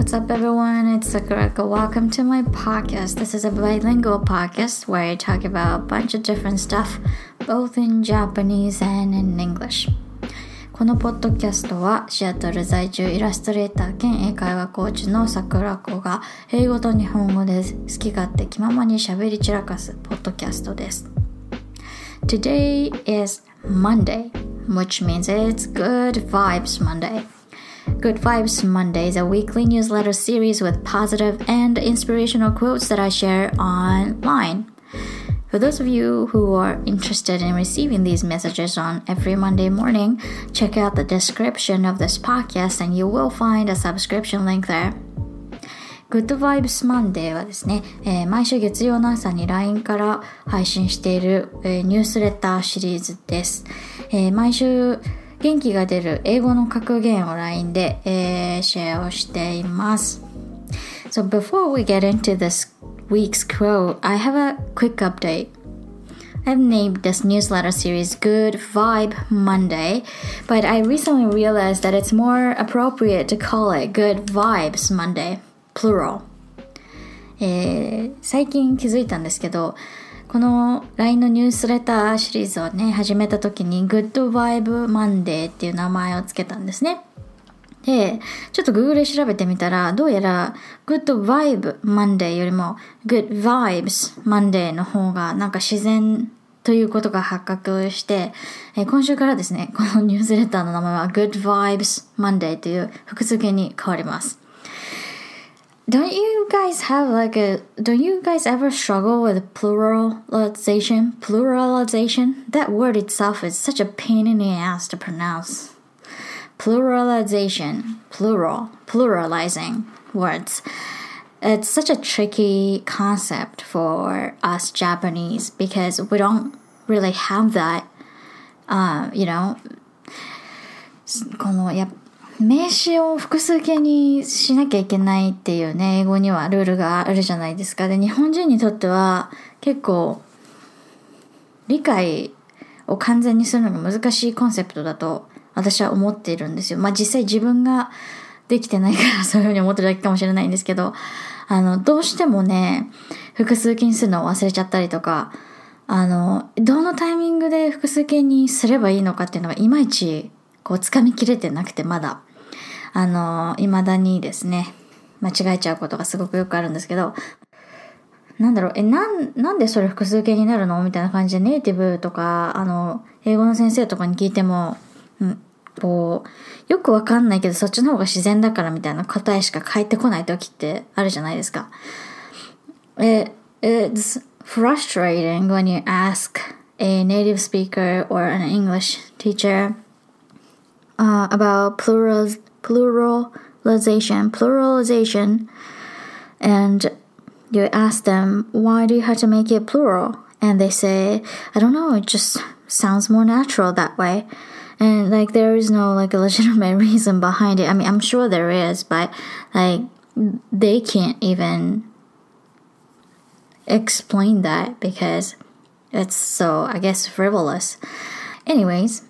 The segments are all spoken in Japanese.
What's up, everyone? It's Sakurako. Welcome to my podcast. This is a bilingual podcast where I talk about a bunch of different stuff, both in Japanese and in English. このポッドキャストはシアトル在住イラストレーター兼英会話コーチの桜子が英語と日本語で好き勝手気ままに喋り散らかすポッドキャストです。Today is Monday, which means it's Good Vibes Monday. Good Vibes Monday is a weekly newsletter series with positive and inspirational quotes that I share online. For those of you who are interested in receiving these messages on every Monday morning, check out the description of this podcast and you will find a subscription link there. Good Vibes Monday はですね、えー、毎週月曜の朝に LINE から配信している、えー、ニュースレターシリーズです。えー、毎週 元気が出る英語の格言を LINE で、えー、シェアをしています。So before we get into this week's quote, I have a quick update. I've named this newsletter series Good Vibe Monday, but I recently realized that it's more appropriate to call it Good Vibes Monday, plural. えー、最近気づいたんですけど、この LINE のニュースレターシリーズをね、始めた時に Good Vibe Monday っていう名前をつけたんですね。で、ちょっと Google で調べてみたら、どうやら Good Vibe Monday よりも Good Vibes Monday の方がなんか自然ということが発覚して、え今週からですね、このニュースレターの名前は Good Vibes Monday という複数形に変わります。don't you guys have like a don't you guys ever struggle with pluralization pluralization that word itself is such a pain in the ass to pronounce pluralization plural pluralizing words it's such a tricky concept for us japanese because we don't really have that uh, you know このや 名詞を複数形にしなきゃいけないっていうね、英語にはルールがあるじゃないですか。で、日本人にとっては結構理解を完全にするのが難しいコンセプトだと私は思っているんですよ。まあ実際自分ができてないから そういうふうに思ってるだけかもしれないんですけど、あの、どうしてもね、複数形にするのを忘れちゃったりとか、あの、どのタイミングで複数形にすればいいのかっていうのがいまいちこう掴みきれてなくてまだ。あの、未だにですね、間違えちゃうことがすごくよくあるんですけど、なんだろう、え、なん、なんでそれ複数形になるの？みたいな感じでネイティブとか、あの、英語の先生とかに聞いても、うん、こう、よくわかんないけどそっちの方が自然だからみたいな答えしか返ってこない時ってあるじゃないですか。It, it's frustrating when you ask a native speaker or an English teacher uh, about plurals pluralization, pluralization, and you ask them, why do you have to make it plural? And they say, I don't know, it just sounds more natural that way. And like there is no like a legitimate reason behind it. I mean, I'm sure there is, but like they can't even explain that because it's so, I guess, frivolous. Anyways,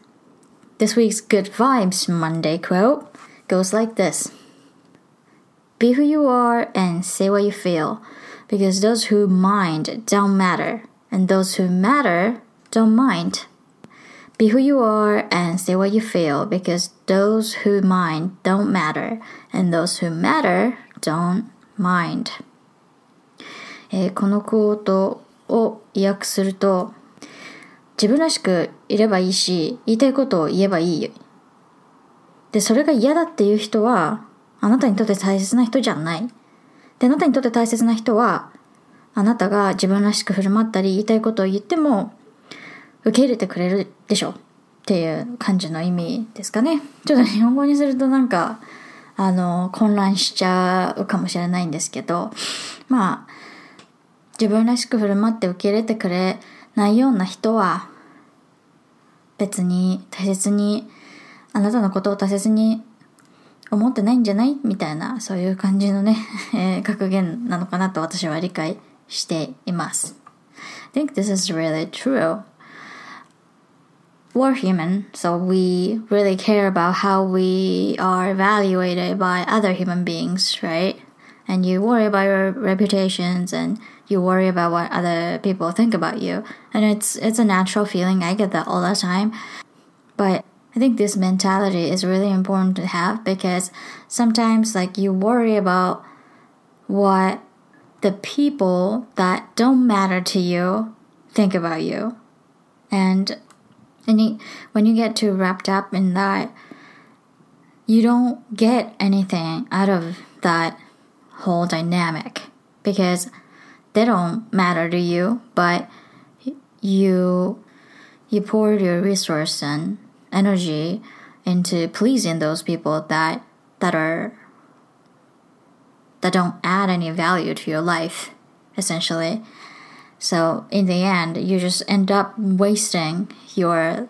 this week's Good Vibes Monday quote goes like this Be who you are and say what you feel, because those who mind don't matter, and those who matter don't mind. Be who you are and say what you feel, because those who mind don't matter, and those who matter don't mind. えー、このコートを訳すると、自分らしくいればいいし、言いたいことを言えばいいで、それが嫌だっていう人は、あなたにとって大切な人じゃない。で、あなたにとって大切な人は、あなたが自分らしく振る舞ったり言いたいことを言っても、受け入れてくれるでしょっていう感じの意味ですかね。ちょっと日本語にするとなんか、あの、混乱しちゃうかもしれないんですけど、まあ、自分らしく振る舞って受け入れてくれないような人は、別に大切にあなたのことを大切に思ってないんじゃないみたいな、そういう感じのね、えー、格言なのかなと私は理解しています。I think this is really true. we're human, so we really care about how we are evaluated by other human beings, right? And you worry about your reputations and you worry about what other people think about you. And it's it's a natural feeling. I get that all the time. But I think this mentality is really important to have because sometimes like you worry about what the people that don't matter to you think about you. And and when you get too wrapped up in that, you don't get anything out of that whole dynamic because they don't matter to you, but you you pour your resource and energy into pleasing those people that that are that don't add any value to your life essentially so in the end you just end up wasting your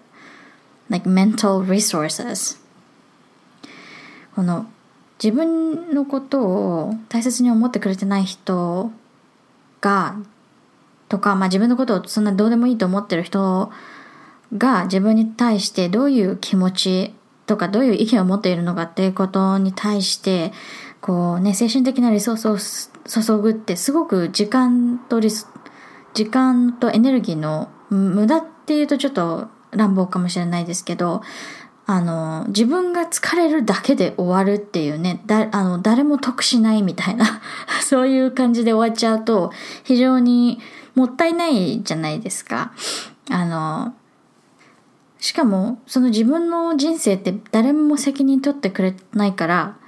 like mental resources この自分のことを大切に思ってくれてない人がとか、まあ、自分のことをそんなどうでもいいと思ってる人 が自分に対してどういう気持ちとかどういう意見を持っているのかっていうことに対してこうね精神的なリソースを注ぐってすごく時間とリス時間とエネルギーの無駄っていうとちょっと乱暴かもしれないですけどあの自分が疲れるだけで終わるっていうねだあの誰も得しないみたいな そういう感じで終わっちゃうと非常にもったいないじゃないですか。あのしかもその自分の人生って誰も責任取ってくれないから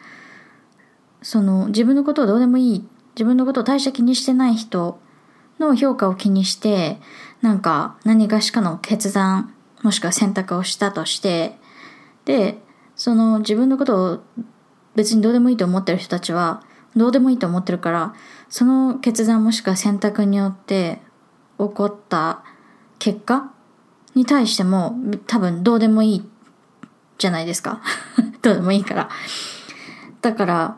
その自分のことをどうでもいい自分のことを大した気にしてない人の評価を気にしてなんか何かしかの決断もしくは選択をしたとしてでその自分のことを別にどうでもいいと思ってる人たちはどうでもいいと思ってるからその決断もしくは選択によって起こった結果に対しても多分どうでもいいじゃないですか どうでもいいから。だから、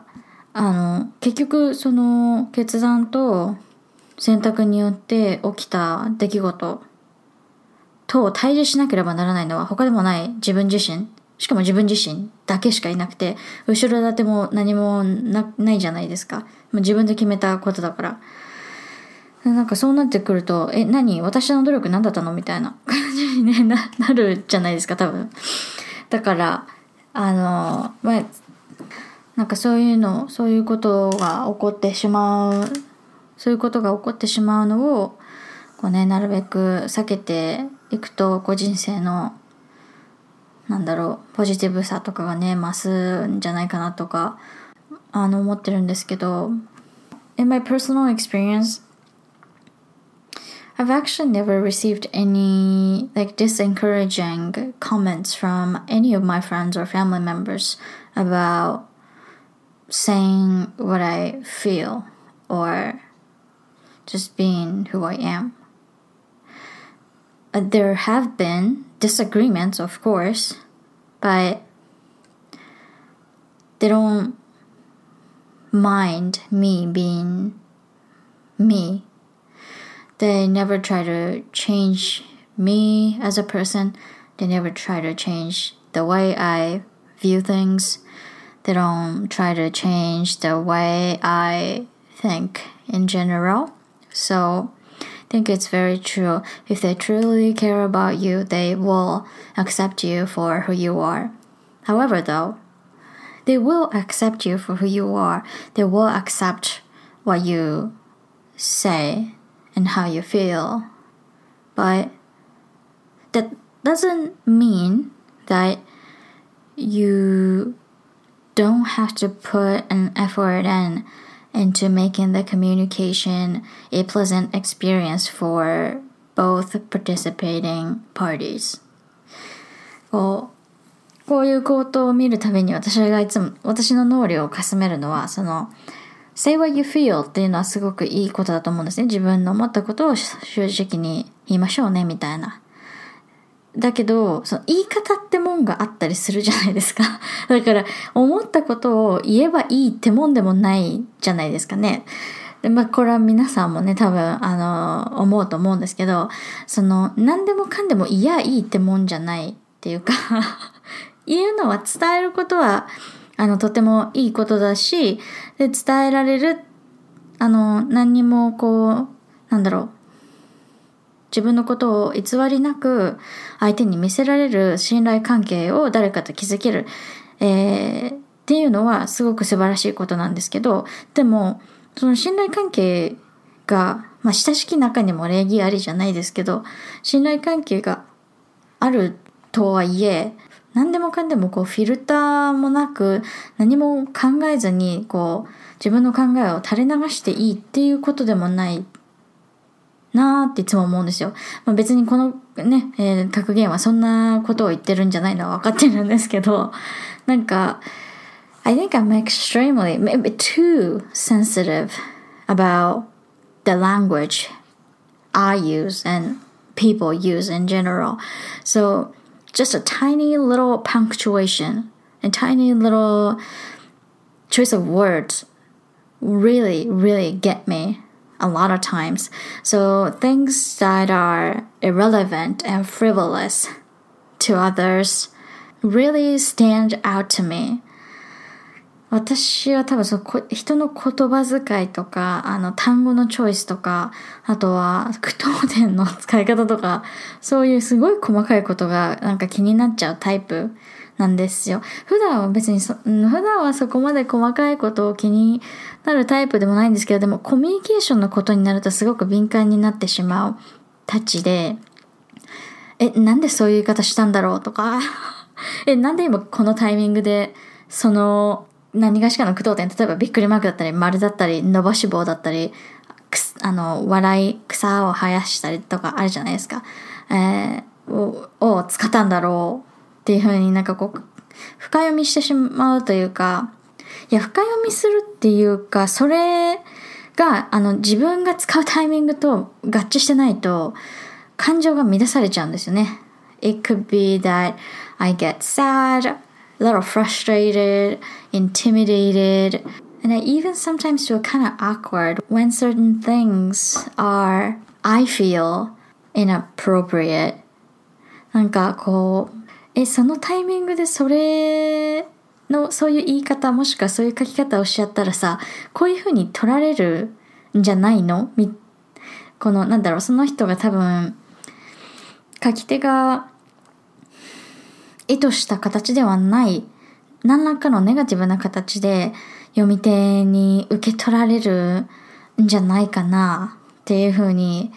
あの、結局その決断と選択によって起きた出来事と対峙しなければならないのは他でもない自分自身。しかも自分自身だけしかいなくて、後ろ盾も何もないじゃないですか。もう自分で決めたことだから。なんかそうなってくると、え、何？私の努力何だったの？みたいな。感じに、ね、ななるじゃないですか、多分。だから、あの、まあ、なんかそういうの、そういうことが起こってしまう、そういうことが起こってしまうのを、こうね、なるべく避けていくと、こう人生の、なんだろう、ポジティブさとかがね、増すんじゃないかなとか、あの、思ってるんですけど、in my personal experience, I've actually never received any like disencouraging comments from any of my friends or family members about saying what I feel or just being who I am. Uh, there have been disagreements, of course, but they don't mind me being me they never try to change me as a person. They never try to change the way I view things. They don't try to change the way I think in general. So I think it's very true. If they truly care about you, they will accept you for who you are. However, though, they will accept you for who you are. They will accept what you say and how you feel. But that doesn't mean that you don't have to put an effort in into making the communication a pleasant experience for both participating parties. こうこういうことを見るたびに私がいつも私の脳裏をかすめるのはその say what you feel っていうのはすごくいいことだと思うんですね。自分の思ったことを正直に言いましょうね、みたいな。だけど、その言い方ってもんがあったりするじゃないですか。だから、思ったことを言えばいいってもんでもないじゃないですかね。で、まあ、これは皆さんもね、多分、あの、思うと思うんですけど、その、何でもかんでも、いや、いいってもんじゃないっていうか 言うのは伝えることは、あの、とてもいいことだし、で、伝えられる、あの、何にもこう、なんだろう、自分のことを偽りなく相手に見せられる信頼関係を誰かと築ける、えー、っていうのはすごく素晴らしいことなんですけど、でも、その信頼関係が、まあ、親しき中にも礼儀ありじゃないですけど、信頼関係があるとはいえ、何でもかんでもこうフィルターもなく何も考えずにこう自分の考えを垂れ流していいっていうことでもないなーっていつも思うんですよ。まあ、別にこのね、えー、格言はそんなことを言ってるんじゃないのは分かってるんですけど、なんか、I think I'm extremely, maybe too sensitive about the language I use and people use in general. So just a tiny little punctuation, a tiny little choice of words really, really get me a lot of times. So things that are irrelevant and frivolous to others really stand out to me. 私は多分そこ人の言葉遣いとか、あの単語のチョイスとか、あとは句読点の使い方とか、そういうすごい細かいことがなんか気になっちゃうタイプなんですよ。普段は別にそ、普段はそこまで細かいことを気になるタイプでもないんですけど、でもコミュニケーションのことになるとすごく敏感になってしまうたちで、え、なんでそういう言い方したんだろうとか、え、なんで今このタイミングで、その、何がしかの句読点、例えばびっくりマークだったり、丸だったり、伸ばし棒だったり、あの、笑い、草を生やしたりとかあるじゃないですか。えー、をを使ったんだろうっていうふうになんかこう、深読みしてしまうというか、いや、深読みするっていうか、それが、あの、自分が使うタイミングと合致してないと、感情が乱されちゃうんですよね。It could be that I get sad, a little frustrated, intimidated, and I even sometimes feel kind of awkward when certain things are, I feel, inappropriate. なんかこう、え、そのタイミングでそれの、そういう言い方もしくはそういう書き方をしちゃったらさ、こういう風に取られるんじゃないのみ、この、なんだろう、その人が多分、書き手が意図した形ではない、何らかのネガティブな形で読み手に受け取られるんじゃないかなっていう風に、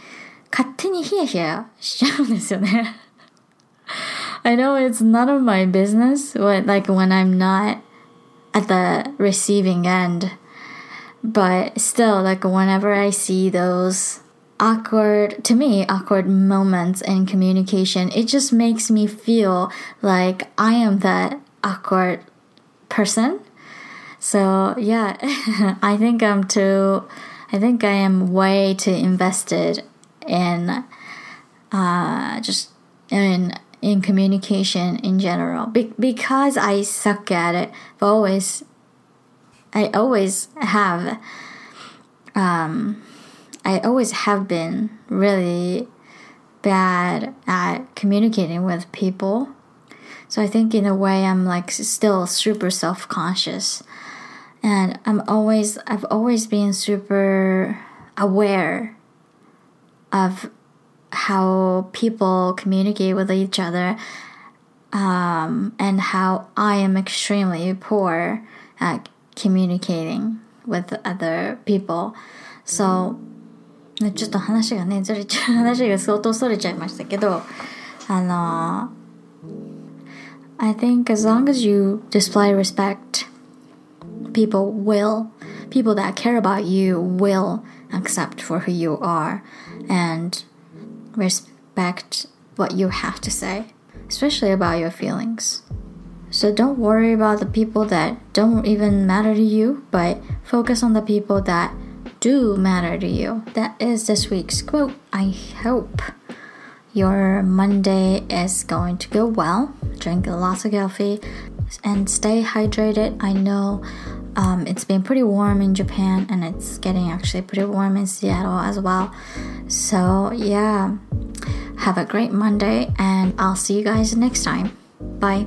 勝手にヒヤヒヤしちゃうんですよね。I know it's none of my business what like when I'm not at the receiving end. But still like whenever I see those awkward to me awkward moments in communication it just makes me feel like i am that awkward person so yeah i think i'm too i think i am way too invested in uh just in in communication in general Be- because I suck at it. I've always, I always have, um, I always have been really bad at communicating with people. So I think in a way I'm like still super self conscious. And I'm always, I've always been super aware of how people communicate with each other um, and how I am extremely poor at communicating with other people. So ちょっと話がね、ずれちゃう、話が相当それちゃいましたけど、あの、I think as long as you display respect, people will, people that care about you will accept for who you are. And respect what you have to say, especially about your feelings. So don't worry about the people that don't even matter to you, but focus on the people that do matter to you. That is this week's quote. I hope your Monday is going to go well. Drink lots of coffee and stay hydrated. I know Um, it's been pretty warm in Japan and it's getting actually pretty warm in Seattle as well. So, yeah, have a great Monday and I'll see you guys next time. Bye.